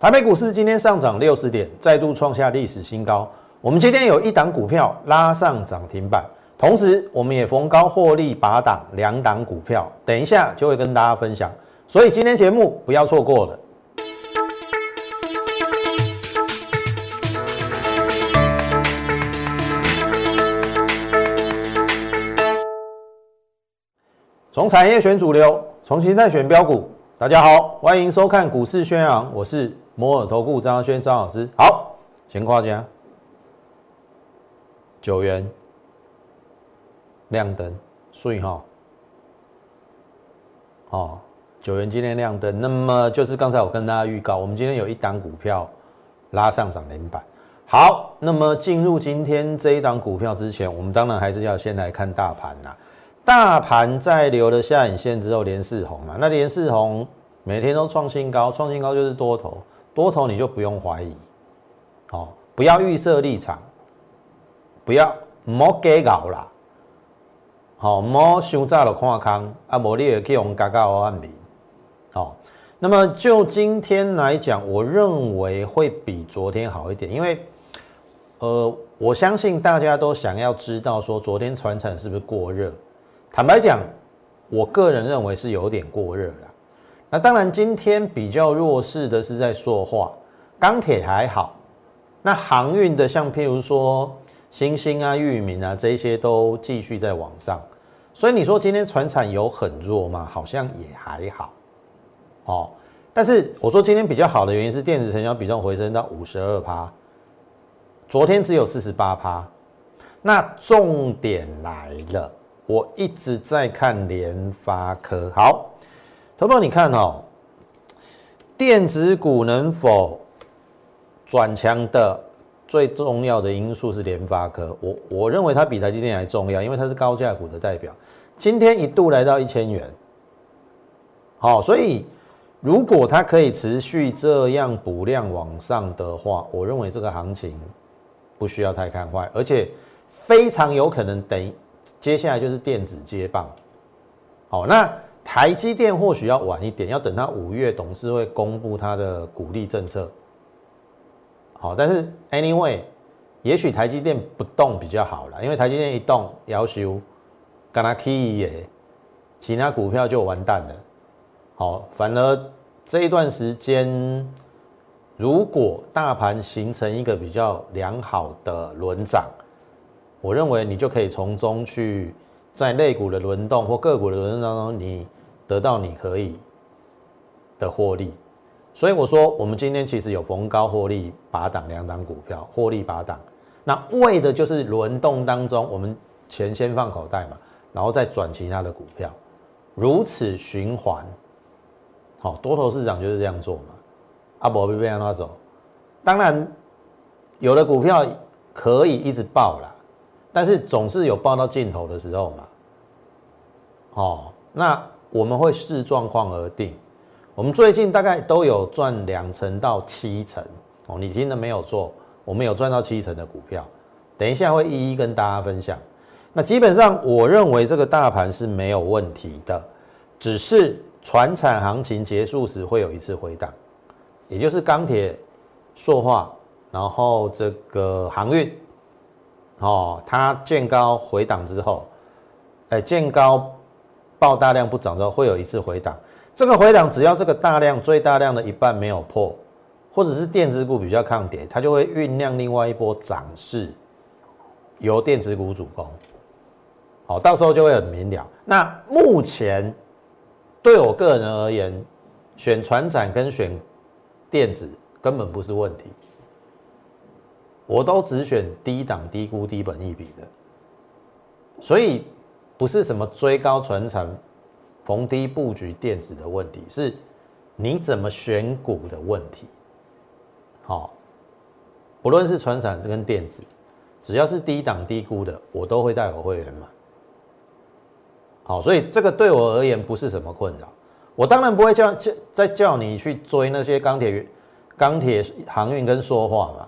台北股市今天上涨六十点，再度创下历史新高。我们今天有一档股票拉上涨停板，同时我们也逢高获利拔档两档股票，等一下就会跟大家分享。所以今天节目不要错过了。从产业选主流，从形态选标股。大家好，欢迎收看股市宣扬，我是。摩尔投顾张轩张老师，好，先夸奖九元亮灯，所以哈，哦，九元今天亮灯，那么就是刚才我跟大家预告，我们今天有一档股票拉上涨停板。好，那么进入今天这一档股票之前，我们当然还是要先来看大盘呐。大盘在留了下影线之后连四红嘛，那连四红每天都创新高，创新高就是多头。多头你就不用怀疑，好，不要预设立场，不要莫给搞啦，好，莫想早了看空，啊，无你也可以用加加按名，好，那么就今天来讲，我认为会比昨天好一点，因为，呃，我相信大家都想要知道说昨天船产是不是过热，坦白讲，我个人认为是有点过热了。那当然，今天比较弱势的是在塑化，钢铁还好。那航运的，像譬如说星星啊、裕民啊，这些都继续在往上。所以你说今天船产有很弱吗？好像也还好。哦，但是我说今天比较好的原因是电子成交比重回升到五十二趴，昨天只有四十八趴。那重点来了，我一直在看联发科，好。投保，你看哦，电子股能否转强的最重要的因素是联发科。我我认为它比台积电还重要，因为它是高价股的代表。今天一度来到一千元，好，所以如果它可以持续这样补量往上的话，我认为这个行情不需要太看坏，而且非常有可能等接下来就是电子接棒。好，那。台积电或许要晚一点，要等它五月董事会公布它的鼓励政策。好，但是 anyway，也许台积电不动比较好了，因为台积电一动，要求跟它 key 耶，其他股票就完蛋了。好，反而这一段时间，如果大盘形成一个比较良好的轮涨，我认为你就可以从中去。在类股的轮动或个股的轮动当中，你得到你可以的获利，所以我说我们今天其实有逢高获利八档两档股票获利八档，那为的就是轮动当中我们钱先放口袋嘛，然后再转其他的股票，如此循环，好多头市场就是这样做嘛，阿伯被被人拿走，当然有的股票可以一直爆了。但是总是有报到尽头的时候嘛，哦，那我们会视状况而定。我们最近大概都有赚两成到七成哦，你听的没有错，我们有赚到七成的股票，等一下会一一跟大家分享。那基本上我认为这个大盘是没有问题的，只是船产行情结束时会有一次回档，也就是钢铁、塑化，然后这个航运。哦，它见高回档之后，哎，见高爆大量不涨之后，会有一次回档。这个回档只要这个大量最大量的一半没有破，或者是电子股比较抗跌，它就会酝酿另外一波涨势，由电子股主攻。好，到时候就会很明了。那目前对我个人而言，选船展跟选电子根本不是问题。我都只选低档、低估、低本一比的，所以不是什么追高传产、逢低布局电子的问题，是你怎么选股的问题。好，不论是传产这跟电子，只要是低档低估的，我都会带我会员买。好，所以这个对我而言不是什么困扰。我当然不会叫叫再叫你去追那些钢铁、钢铁航运跟说话嘛。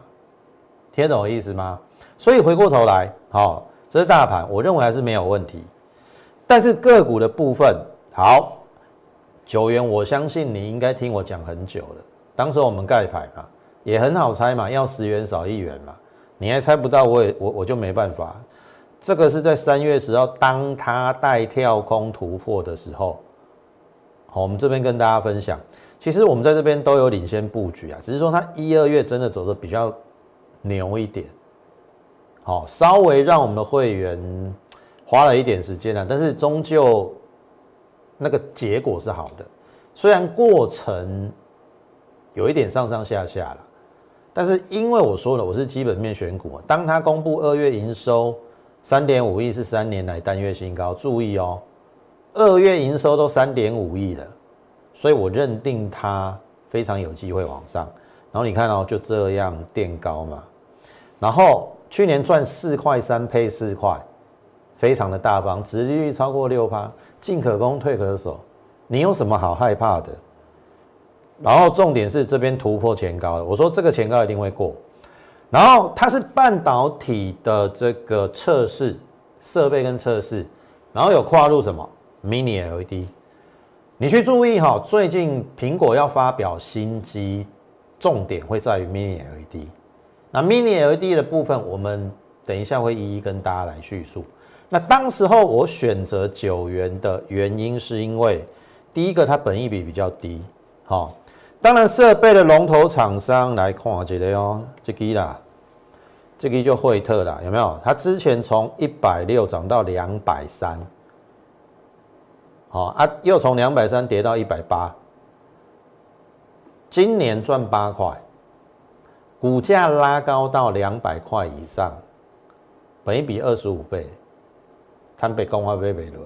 听懂我意思吗？所以回过头来，好，这是大盘，我认为还是没有问题。但是个股的部分，好，九元，我相信你应该听我讲很久了。当时我们盖牌嘛，也很好猜嘛，要十元少一元嘛，你还猜不到，我也我我就没办法。这个是在三月十号，当它带跳空突破的时候，好，我们这边跟大家分享，其实我们在这边都有领先布局啊，只是说它一二月真的走的比较牛一点，好，稍微让我们的会员花了一点时间啊，但是终究那个结果是好的。虽然过程有一点上上下下了，但是因为我说了我是基本面选股，当它公布二月营收三点五亿是三年来单月新高，注意哦，二月营收都三点五亿了，所以我认定它非常有机会往上。然后你看哦，就这样垫高嘛，然后去年赚四块三配四块，非常的大方，殖利率超过六趴，进可攻退可守。你有什么好害怕的？然后重点是这边突破前高了，我说这个前高一定会过。然后它是半导体的这个测试设备跟测试，然后有跨入什么 Mini LED。你去注意哈，最近苹果要发表新机，重点会在于 Mini LED。那 Mini LED 的部分，我们等一下会一一跟大家来叙述。那当时候我选择九元的原因，是因为。第一个，它本益比比较低，好，当然设备的龙头厂商来看这个哦，这个啦，这个就惠特啦，有没有？它之前从一百六涨到两百三，好啊，又从两百三跌到一百八，今年赚八块，股价拉高到两百块以上，本益比二十五倍，摊被公花被被落。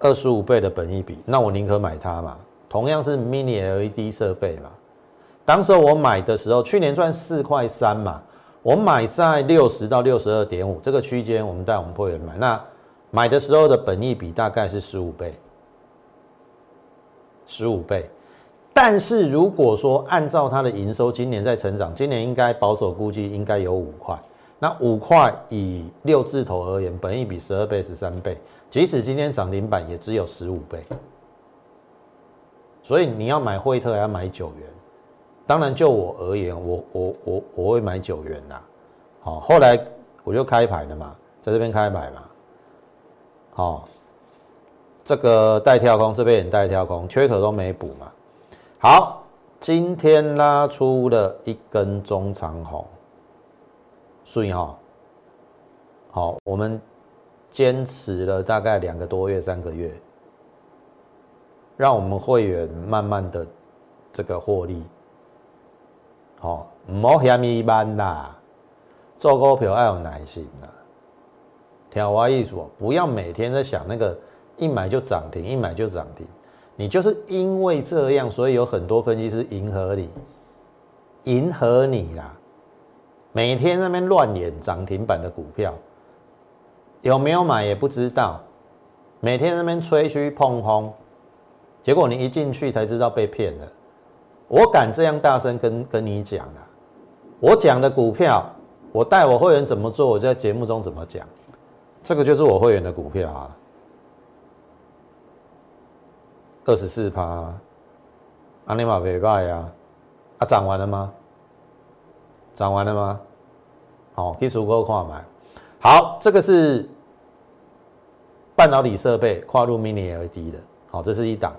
二十五倍的本益比，那我宁可买它嘛。同样是 Mini LED 设备嘛，当时我买的时候，去年赚四块三嘛，我买在六十到六十二点五这个区间，我们带我们会员买。那买的时候的本益比大概是十五倍，十五倍。但是如果说按照它的营收，今年在成长，今年应该保守估计应该有五块。那五块以六字头而言，本益比十二倍、十三倍。即使今天涨停板也只有十五倍，所以你要买惠特要买九元。当然就我而言，我我我我会买九元啦。好，后来我就开牌了嘛，在这边开牌嘛。好，这个带跳空，这边也带跳空，缺口都没补嘛。好，今天拉出了一根中长红，所以哈，好我们。坚持了大概两个多月、三个月，让我们会员慢慢的这个获利。好，唔好嫌一般啦，做股票要有耐心啦。听我意思，不要每天在想那个一买就涨停，一买就涨停。你就是因为这样，所以有很多分析师迎合你，迎合你啦。每天那边乱演涨停板的股票。有没有买也不知道，每天那边吹嘘碰轰，结果你一进去才知道被骗了。我敢这样大声跟跟你讲啊，我讲的股票，我带我会员怎么做，我就在节目中怎么讲，这个就是我会员的股票啊，二十四趴，阿尼玛没败呀，啊涨完了吗？涨完了吗？好，可以足够看买。好，这个是半导体设备跨入 Mini LED 的，好，这是一档，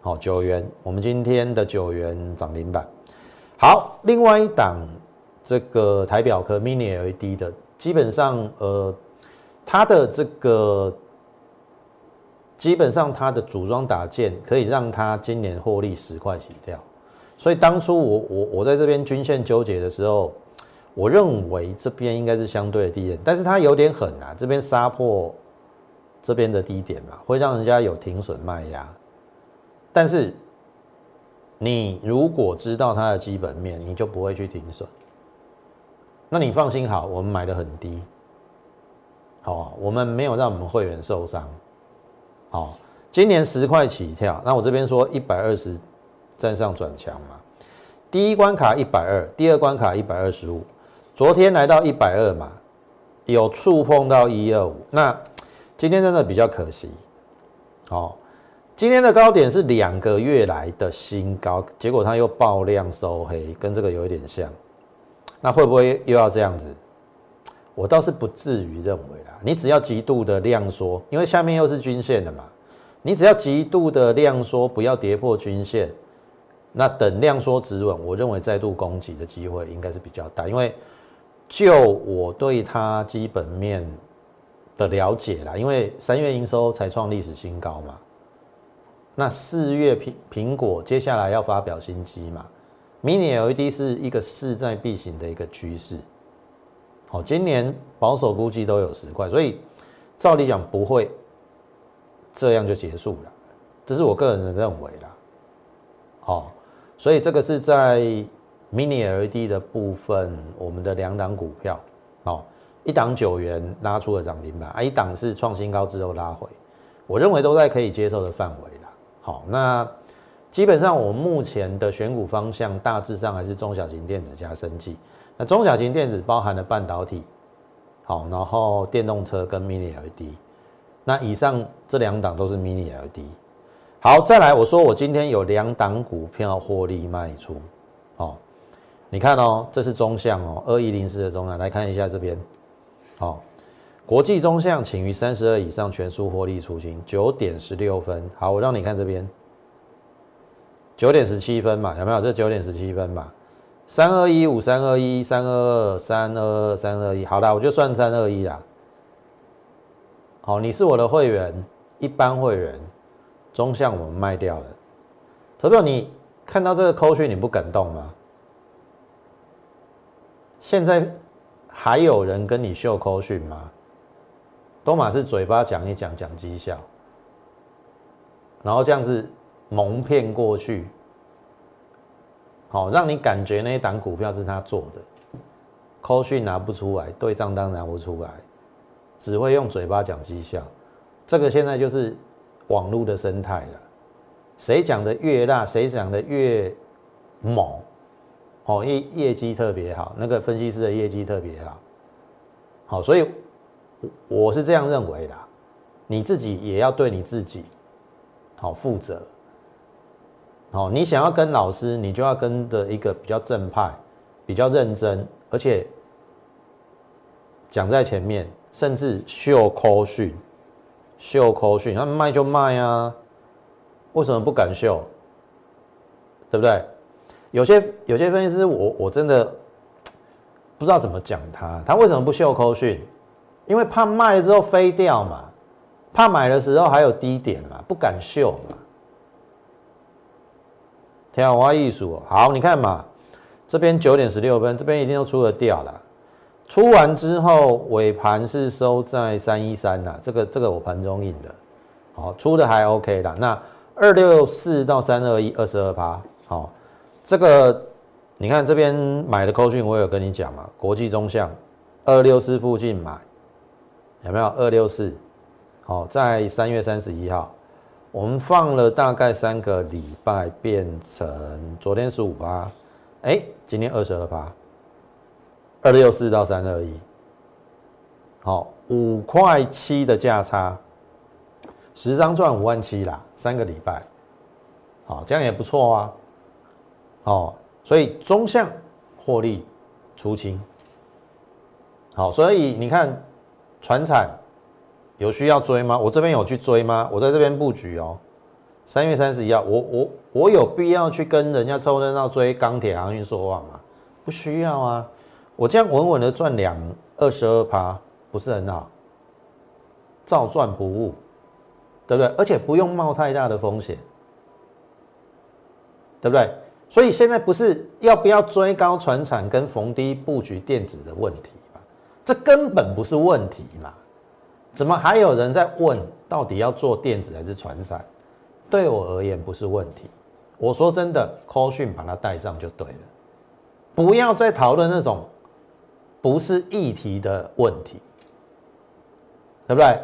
好九元，我们今天的九元涨停板。好，另外一档这个台表壳 Mini LED 的，基本上呃，它的这个基本上它的组装打件可以让它今年获利十块起跳，所以当初我我我在这边均线纠结的时候。我认为这边应该是相对的低点，但是它有点狠啊，这边杀破这边的低点嘛，会让人家有停损卖压。但是你如果知道它的基本面，你就不会去停损。那你放心好，我们买的很低，好，我们没有让我们会员受伤。好，今年十块起跳，那我这边说一百二十站上转强嘛，第一关卡一百二，第二关卡一百二十五。昨天来到一百二嘛，有触碰到一二五，那今天真的比较可惜。好，今天的高点是两个月来的新高，结果它又爆量收黑，跟这个有一点像。那会不会又要这样子？我倒是不至于认为啦。你只要极度的量缩，因为下面又是均线的嘛，你只要极度的量缩，不要跌破均线，那等量缩止稳，我认为再度攻击的机会应该是比较大。因为就我对它基本面的了解啦，因为三月营收才创历史新高嘛。那四月苹苹果接下来要发表新机嘛？Mini LED 是一个势在必行的一个趋势。好，今年保守估计都有十块，所以照理讲不会这样就结束了，这是我个人的认为啦。好，所以这个是在 Mini LED 的部分，我们的两档股票，哦，一档九元拉出了涨停板，啊，一档是创新高之后拉回，我认为都在可以接受的范围。好，那基本上我目前的选股方向大致上还是中小型电子加升级。中小型电子包含了半导体，好，然后电动车跟 Mini LED。那以上这两档都是 Mini LED。好，再来我说我今天有两档股票获利卖出。好，你看哦，这是中向哦，二一零四的中向，来看一下这边。好。国际中向，请于三十二以上全数获利出清，九点十六分。好，我让你看这边，九点十七分嘛，有没有？这九点十七分嘛，三二一五三二一三二二三二二三二一。好啦，我就算三二一啦。好，你是我的会员，一般会员，中向我们卖掉了。投票，你看到这个扣讯，你不感动吗？现在还有人跟你秀扣讯吗？都马是嘴巴讲一讲讲绩效，然后这样子蒙骗过去，好让你感觉那一档股票是他做的，扣讯拿不出来，对账单拿不出来，只会用嘴巴讲绩效，这个现在就是网络的生态了。谁讲的越大，谁讲的越猛，哦业业绩特别好，那个分析师的业绩特别好，好所以。我是这样认为的，你自己也要对你自己好负责。好，你想要跟老师，你就要跟的一个比较正派、比较认真，而且讲在前面，甚至秀口讯、秀口讯，他卖就卖啊，为什么不敢秀？对不对？有些有些分析师，我我真的不知道怎么讲他，他为什么不秀口讯？因为怕卖了之后飞掉嘛，怕买的时候还有低点嘛，不敢秀嘛。天花艺术好，你看嘛，这边九点十六分，这边一定都出了掉了。出完之后尾盘是收在三一三呐，这个这个我盘中印的，好出的还 OK 啦。那二六四到三二一二十二趴，好，这个你看这边买的扣讯我有跟你讲嘛，国际中向二六四附近买。有没有二六四？好，在三月三十一号，我们放了大概三个礼拜，变成昨天十五八，哎，今天二十二八，二六四到三二一，好，五块七的价差，十张赚五万七啦，三个礼拜，好，这样也不错啊，哦，所以中向获利出清，好，所以你看。船产有需要追吗？我这边有去追吗？我在这边布局哦。三月三十一号，我我我有必要去跟人家凑热闹追钢铁航运说话吗？不需要啊。我这样稳稳的赚两二十二趴，不是很好？照赚不误，对不对？而且不用冒太大的风险，对不对？所以现在不是要不要追高船产跟逢低布局电子的问题。这根本不是问题嘛？怎么还有人在问到底要做电子还是传产？对我而言不是问题。我说真的，call 讯把它带上就对了，不要再讨论那种不是议题的问题，对不对？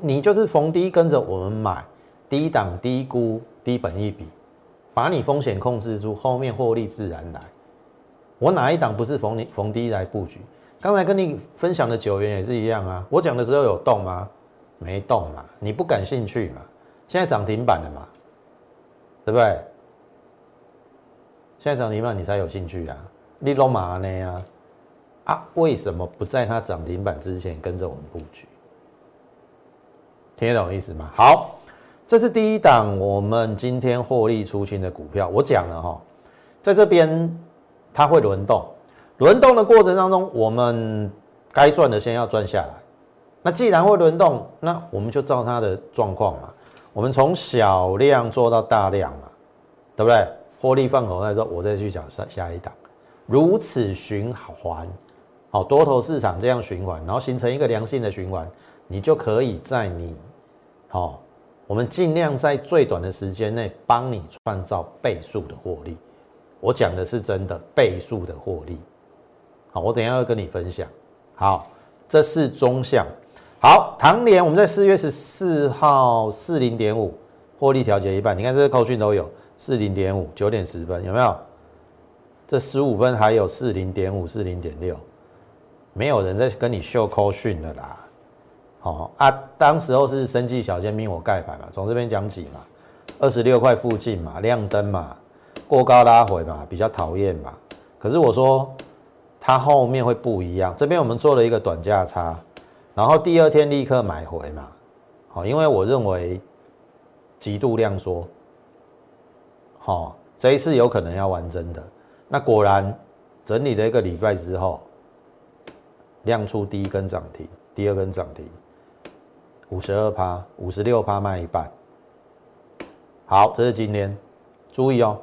你就是逢低跟着我们买，低档低估低本一笔，把你风险控制住，后面获利自然来。我哪一档不是逢你逢低来布局？刚才跟你分享的九元也是一样啊，我讲的时候有动吗？没动嘛，你不感兴趣嘛？现在涨停板了嘛，对不对？现在涨停板你才有兴趣啊？你罗马呢呀？啊，为什么不在它涨停板之前跟着我们布局？听得懂意思吗？好，这是第一档我们今天获利出清的股票。我讲了哈，在这边它会轮动，轮动的过程当中，我们该赚的先要赚下来。那既然会轮动，那我们就照它的状况嘛。我们从小量做到大量嘛，对不对？获利放口袋之后，我再去讲下下一档，如此循环，好多头市场这样循环，然后形成一个良性的循环，你就可以在你。好，我们尽量在最短的时间内帮你创造倍数的获利。我讲的是真的倍数的获利。好，我等一下要跟你分享。好，这是中项。好，唐联我们在四月十四号四零点五获利调节一半，你看这个扣讯都有四零点五九点十分有没有？这十五分还有四零点五四零点六，没有人在跟你秀扣讯的啦。哦啊，当时候是生计小尖兵我盖牌嘛，从这边讲起嘛，二十六块附近嘛，亮灯嘛，过高拉回嘛，比较讨厌嘛。可是我说它后面会不一样，这边我们做了一个短价差，然后第二天立刻买回嘛，好，因为我认为极度量缩，好，这一次有可能要玩真的。那果然整理了一个礼拜之后，亮出第一根涨停，第二根涨停。五十二趴，五十六趴卖一半。好，这是今天，注意哦，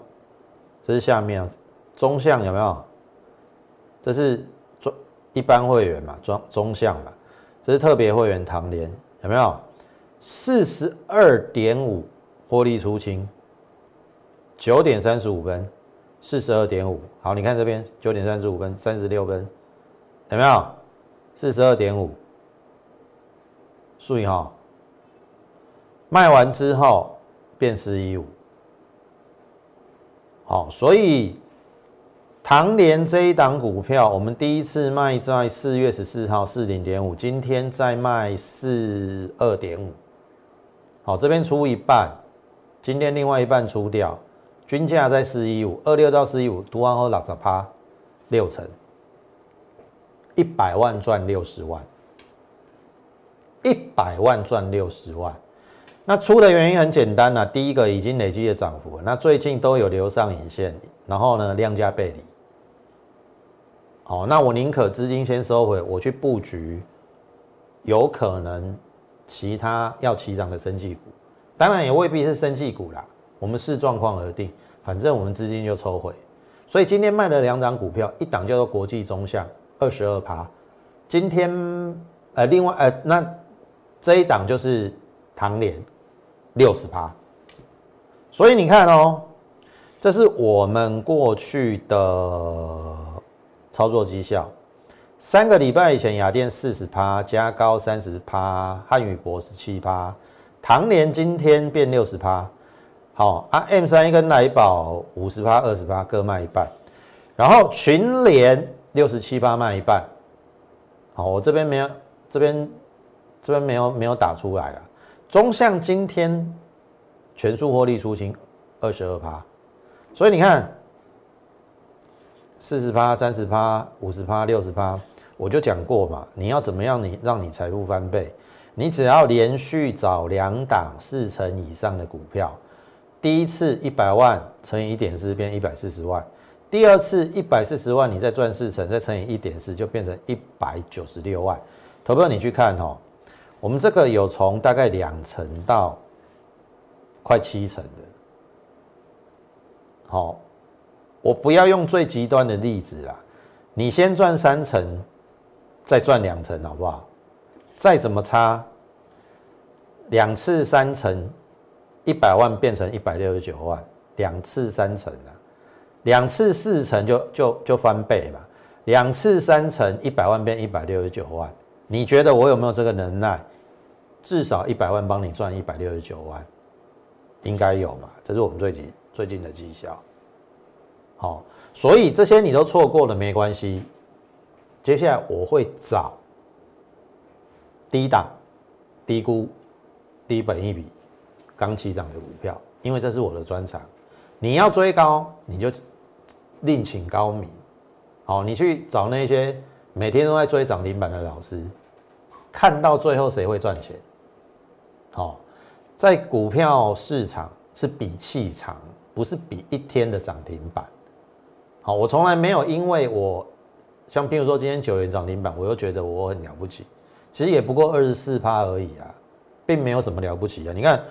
这是下面啊中向有没有？这是中一般会员嘛，中中项嘛，这是特别会员唐联有没有？四十二点五获利出清，九点三十五分，四十二点五。好，你看这边九点三十五分，三十六分，有没有？四十二点五。注意哈，卖完之后变十一五，好，所以唐联这一档股票，我们第一次卖在四月十四号四零点五，今天再卖四二点五，好，这边出一半，今天另外一半出掉，均价在四一五二六到四一五，读完后六十趴，六成，一百万赚六十万。一百万赚六十万，那出的原因很简单呐。第一个已经累积的涨幅，那最近都有留上影线，然后呢量价背离。哦，那我宁可资金先收回，我去布局有可能其他要起涨的生技股，当然也未必是生技股啦。我们视状况而定，反正我们资金就抽回。所以今天卖了两档股票，一档叫做国际中向二十二趴，今天呃另外呃那。这一档就是唐联六十趴，所以你看哦，这是我们过去的操作绩效。三个礼拜以前，雅电四十趴，加高三十趴，汉语博十七趴，唐联今天变六十趴。好啊，M 三一跟来宝五十趴、二十趴各卖一半，然后群联六十七趴卖一半。好，我这边没有这边。这边没有没有打出来啊。中向今天全数获利出清二十二趴，所以你看四十趴、三十趴、五十趴、六十趴，我就讲过嘛，你要怎么样你让你财富翻倍？你只要连续找两档四成以上的股票，第一次一百万乘以一点四变一百四十万，第二次一百四十万你再赚四成，再乘以一点四就变成一百九十六万。投票你去看哦。我们这个有从大概两成到快七成的，好，我不要用最极端的例子啊，你先赚三成，再赚两成，好不好？再怎么差，两次三成，一百万变成一百六十九万，两次三成啊，两次四成就就就翻倍嘛，两次三成，一百万变一百六十九万。你觉得我有没有这个能耐？至少一百万帮你赚一百六十九万，应该有嘛？这是我们最近最近的绩效。好，所以这些你都错过了没关系。接下来我会找低档、低估、低本一笔、刚起涨的股票，因为这是我的专长。你要追高，你就另请高明。好，你去找那些每天都在追涨停板的老师，看到最后谁会赚钱？好，在股票市场是比气场，不是比一天的涨停板。好，我从来没有因为我像譬如说今天九元涨停板，我又觉得我很了不起。其实也不过二十四趴而已啊，并没有什么了不起啊。你看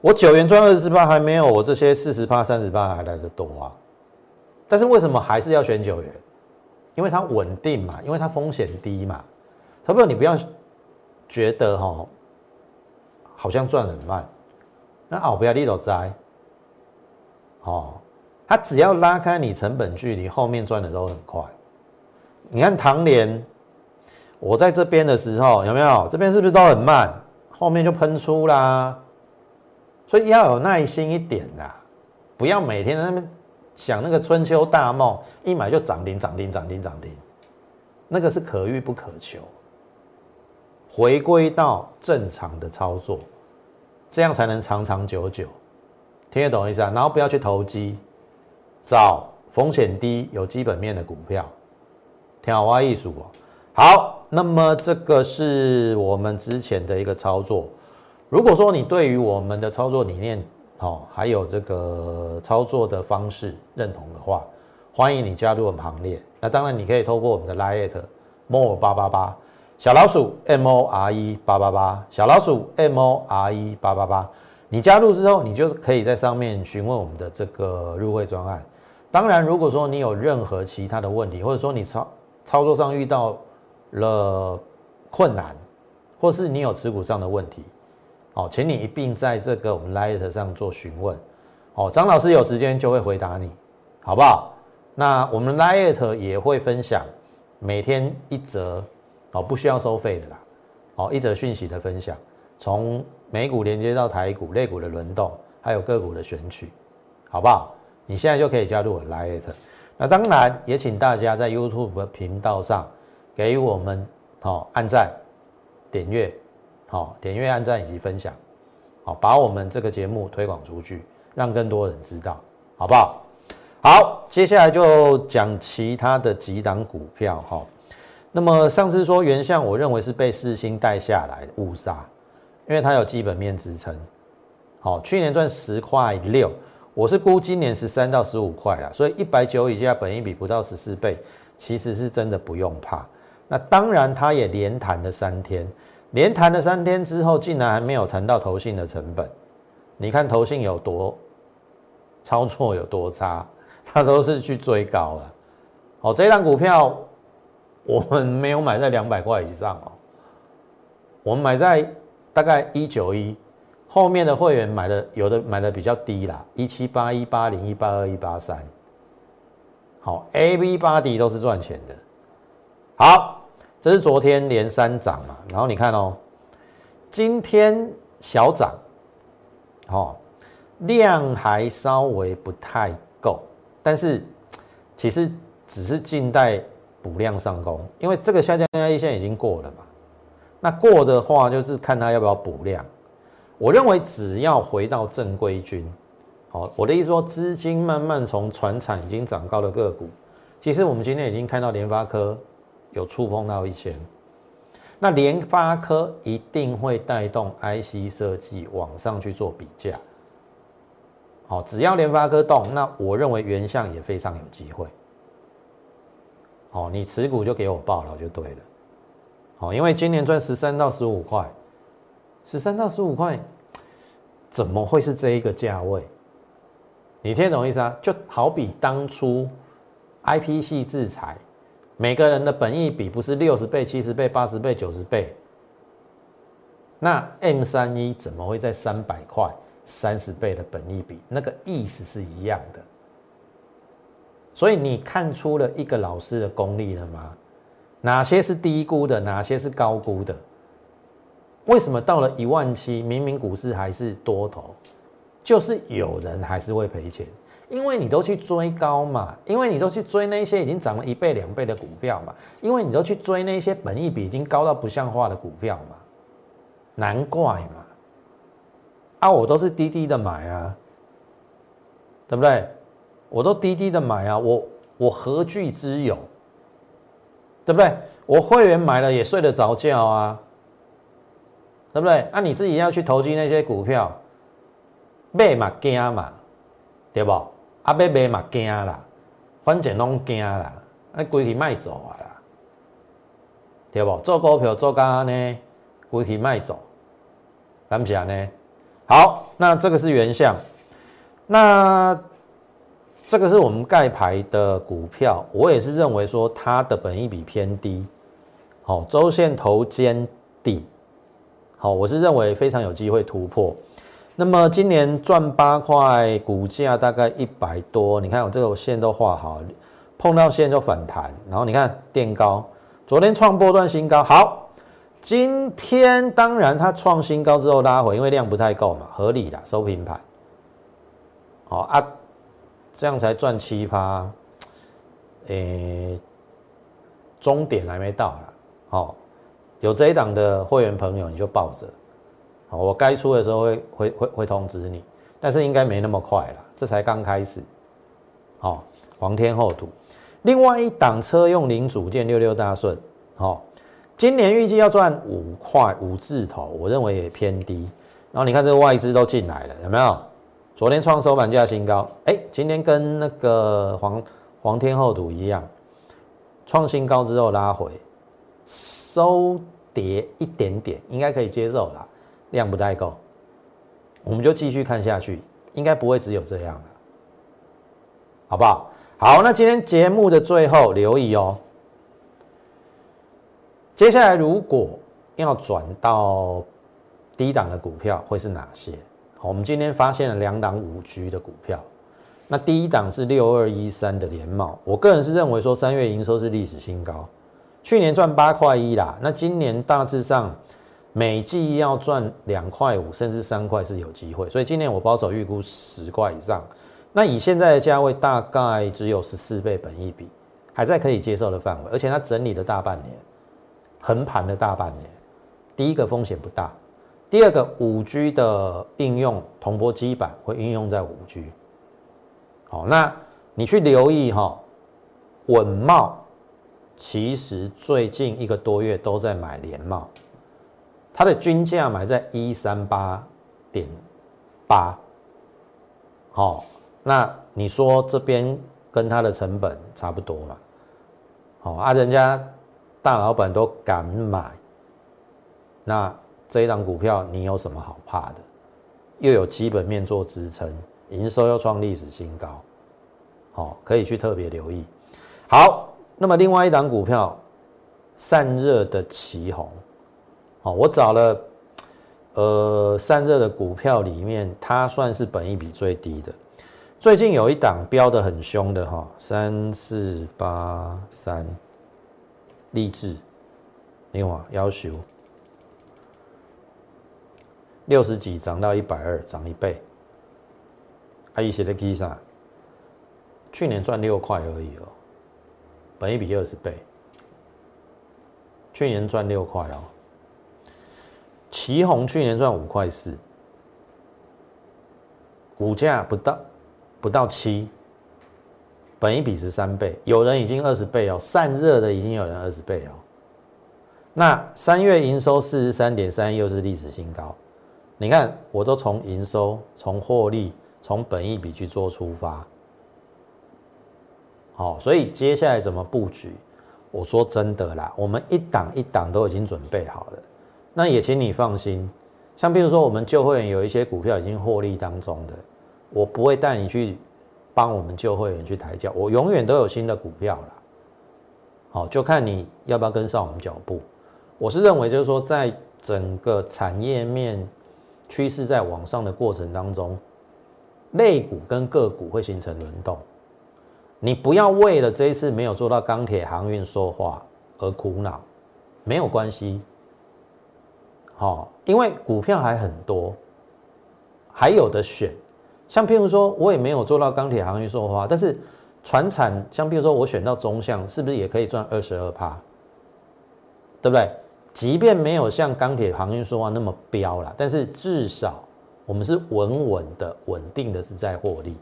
我九元赚二十四趴，还没有我这些四十趴、三十趴还来得多啊。但是为什么还是要选九元？因为它稳定嘛，因为它风险低嘛。投票你不要觉得哈，好像赚很慢，那哦不要立都在，哦，它只要拉开你成本距离，后面赚的都很快。你看唐联。我在这边的时候有没有？这边是不是都很慢？后面就喷出啦。所以要有耐心一点啦，不要每天在那边想那个春秋大梦，一买就涨停涨停涨停涨停，那个是可遇不可求。回归到正常的操作，这样才能长长久久。听得懂意思啊？然后不要去投机，找风险低、有基本面的股票。挺好，挖艺术哦。好。那么这个是我们之前的一个操作。如果说你对于我们的操作理念，哦，还有这个操作的方式认同的话，欢迎你加入我们行列。那当然，你可以透过我们的 Line more 八八八小老鼠 M O R E 八八八小老鼠 M O R E 八八八。你加入之后，你就可以在上面询问我们的这个入会专案。当然，如果说你有任何其他的问题，或者说你操操作上遇到，了困难，或是你有持股上的问题，哦，请你一并在这个我们 Light 上做询问，哦，张老师有时间就会回答你，好不好？那我们 Light 也会分享每天一则，哦，不需要收费的啦，哦，一则讯息的分享，从美股连接到台股、类股的轮动，还有个股的选取，好不好？你现在就可以加入我 Light，那当然也请大家在 YouTube 频道上。给我们好按赞、点阅、好点阅、按赞以及分享，好把我们这个节目推广出去，让更多人知道，好不好？好，接下来就讲其他的几档股票哈。那么上次说原相，我认为是被四星带下来的误杀，因为它有基本面支撑。好，去年赚十块六，我是估今年十三到十五块了，所以一百九以下，本益比不到十四倍，其实是真的不用怕。那当然，它也连谈了三天，连谈了三天之后，竟然还没有谈到投信的成本。你看投信有多操作有多差，它都是去追高了。哦，这张股票我们没有买在两百块以上哦，我们买在大概一九一，后面的会员买的有的买的比较低啦，一七八、一八零、一八二、一八三。好，A、B、八 D 都是赚钱的。好，这是昨天连三涨嘛，然后你看哦，今天小涨，哦，量还稍微不太够，但是其实只是近代补量上攻，因为这个下降压力线已经过了嘛，那过的话就是看它要不要补量。我认为只要回到正规军，好，我的意思说资金慢慢从船产已经涨高的个股，其实我们今天已经看到联发科。有触碰到一千，那联发科一定会带动 IC 设计往上去做比价。好，只要联发科动，那我认为原相也非常有机会。好，你持股就给我报了就对了。好，因为今年赚十三到十五块，十三到十五块，怎么会是这一个价位？你听懂意思啊？就好比当初 IP 系制裁。每个人的本益比不是六十倍、七十倍、八十倍、九十倍，那 M 三一怎么会在三百块、三十倍的本益比？那个意思是一样的。所以你看出了一个老师的功力了吗？哪些是低估的，哪些是高估的？为什么到了一万七，明明股市还是多头，就是有人还是会赔钱？因为你都去追高嘛，因为你都去追那些已经涨了一倍两倍的股票嘛，因为你都去追那些本益比已经高到不像话的股票嘛，难怪嘛。啊，我都是低低的买啊，对不对？我都低低的买啊，我我何惧之有？对不对？我会员买了也睡得着觉啊，对不对？那你自己要去投机那些股票，买嘛惊嘛，对不？啊，买买嘛惊啦，反正拢惊啦，啊，规气卖走啊啦，对不？做股票做干呢，规气卖走，敢不讲呢？好，那这个是原相，那。这个是我们盖牌的股票，我也是认为说它的本益比偏低，好，周线头肩底，好，我是认为非常有机会突破。那么今年赚八块，股价大概一百多，你看我这个线都画好，碰到线就反弹，然后你看垫高，昨天创波段新高，好，今天当然它创新高之后拉回，因为量不太够嘛，合理的收平盘，好啊。这样才赚七趴，诶，终点还没到啦。好，有这一档的会员朋友你就抱着，好，我该出的时候会会会会通知你，但是应该没那么快了，这才刚开始。好，皇天厚土，另外一档车用零组件六六大顺，好，今年预计要赚五块五字头，我认为也偏低。然后你看这个外资都进来了，有没有？昨天创收盘价新高，哎，今天跟那个黄黄天厚土一样，创新高之后拉回，收跌一点点，应该可以接受啦，量不太够，我们就继续看下去，应该不会只有这样了，好不好？好，那今天节目的最后留意哦，接下来如果要转到低档的股票，会是哪些？我们今天发现了两档五 G 的股票，那第一档是六二一三的联茂，我个人是认为说三月营收是历史新高，去年赚八块一啦，那今年大致上每季要赚两块五甚至三块是有机会，所以今年我保守预估十块以上，那以现在的价位大概只有十四倍本益比，还在可以接受的范围，而且它整理了大半年，横盘了大半年，第一个风险不大。第二个五 G 的应用，铜箔基板会应用在五 G。好，那你去留意哈，稳茂其实最近一个多月都在买联茂，它的均价买在一三八点八。好，那你说这边跟它的成本差不多嘛？好啊，人家大老板都敢买，那。这一档股票你有什么好怕的？又有基本面做支撑，营收又创历史新高，好，可以去特别留意。好，那么另外一档股票散热的旗红，好，我找了呃散热的股票里面，它算是本益比最低的。最近有一档标的很凶的哈，三四八三，励志，另外要求。六十几涨到一百二，涨一倍。阿姨写的 K 上，去年赚六块而已哦，本一比二十倍。去年赚六块哦，旗宏去年赚五块四，股价不到不到七，本一比十三倍，有人已经二十倍哦，散热的已经有人二十倍哦。那三月营收四十三点三，又是历史新高。你看，我都从营收、从获利、从本益比去做出发，好，所以接下来怎么布局？我说真的啦，我们一档一档都已经准备好了。那也请你放心，像比如说我们旧会员有一些股票已经获利当中的，我不会带你去帮我们旧会员去抬轿，我永远都有新的股票啦。好，就看你要不要跟上我们脚步。我是认为就是说，在整个产业面。趋势在往上的过程当中，类股跟个股会形成轮动。你不要为了这一次没有做到钢铁航运说话而苦恼，没有关系。好，因为股票还很多，还有的选。像譬如说，我也没有做到钢铁航运说话，但是船产，像譬如说我选到中项，是不是也可以赚二十二趴？对不对？即便没有像钢铁航运说话那么飙了，但是至少我们是稳稳的、稳定的是在获利。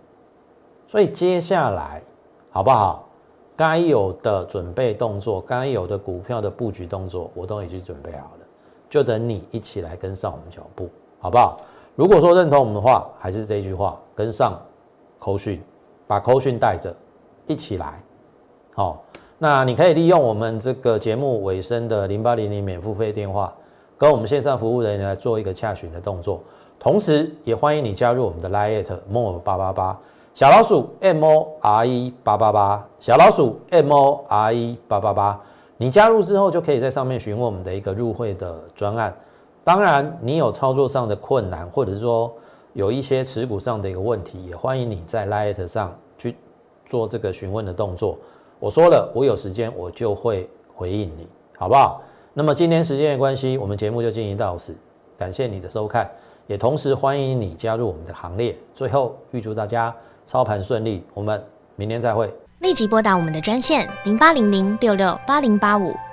所以接下来好不好？该有的准备动作，该有的股票的布局动作，我都已经准备好了，就等你一起来跟上我们脚步，好不好？如果说认同我们的话，还是这句话，跟上扣讯，把扣讯带着一起来，好。那你可以利用我们这个节目尾声的零八零零免付费电话，跟我们线上服务人员来做一个洽询的动作，同时也欢迎你加入我们的 Lite more 八八八小老鼠 M O R E 八八八小老鼠 M O R E 八八八，你加入之后就可以在上面询问我们的一个入会的专案。当然，你有操作上的困难，或者是说有一些持股上的一个问题，也欢迎你在 Lite 上去做这个询问的动作。我说了，我有时间我就会回应你，好不好？那么今天时间的关系，我们节目就进行到此，感谢你的收看，也同时欢迎你加入我们的行列。最后预祝大家操盘顺利，我们明天再会。立即拨打我们的专线零八零零六六八零八五。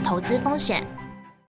投资风险。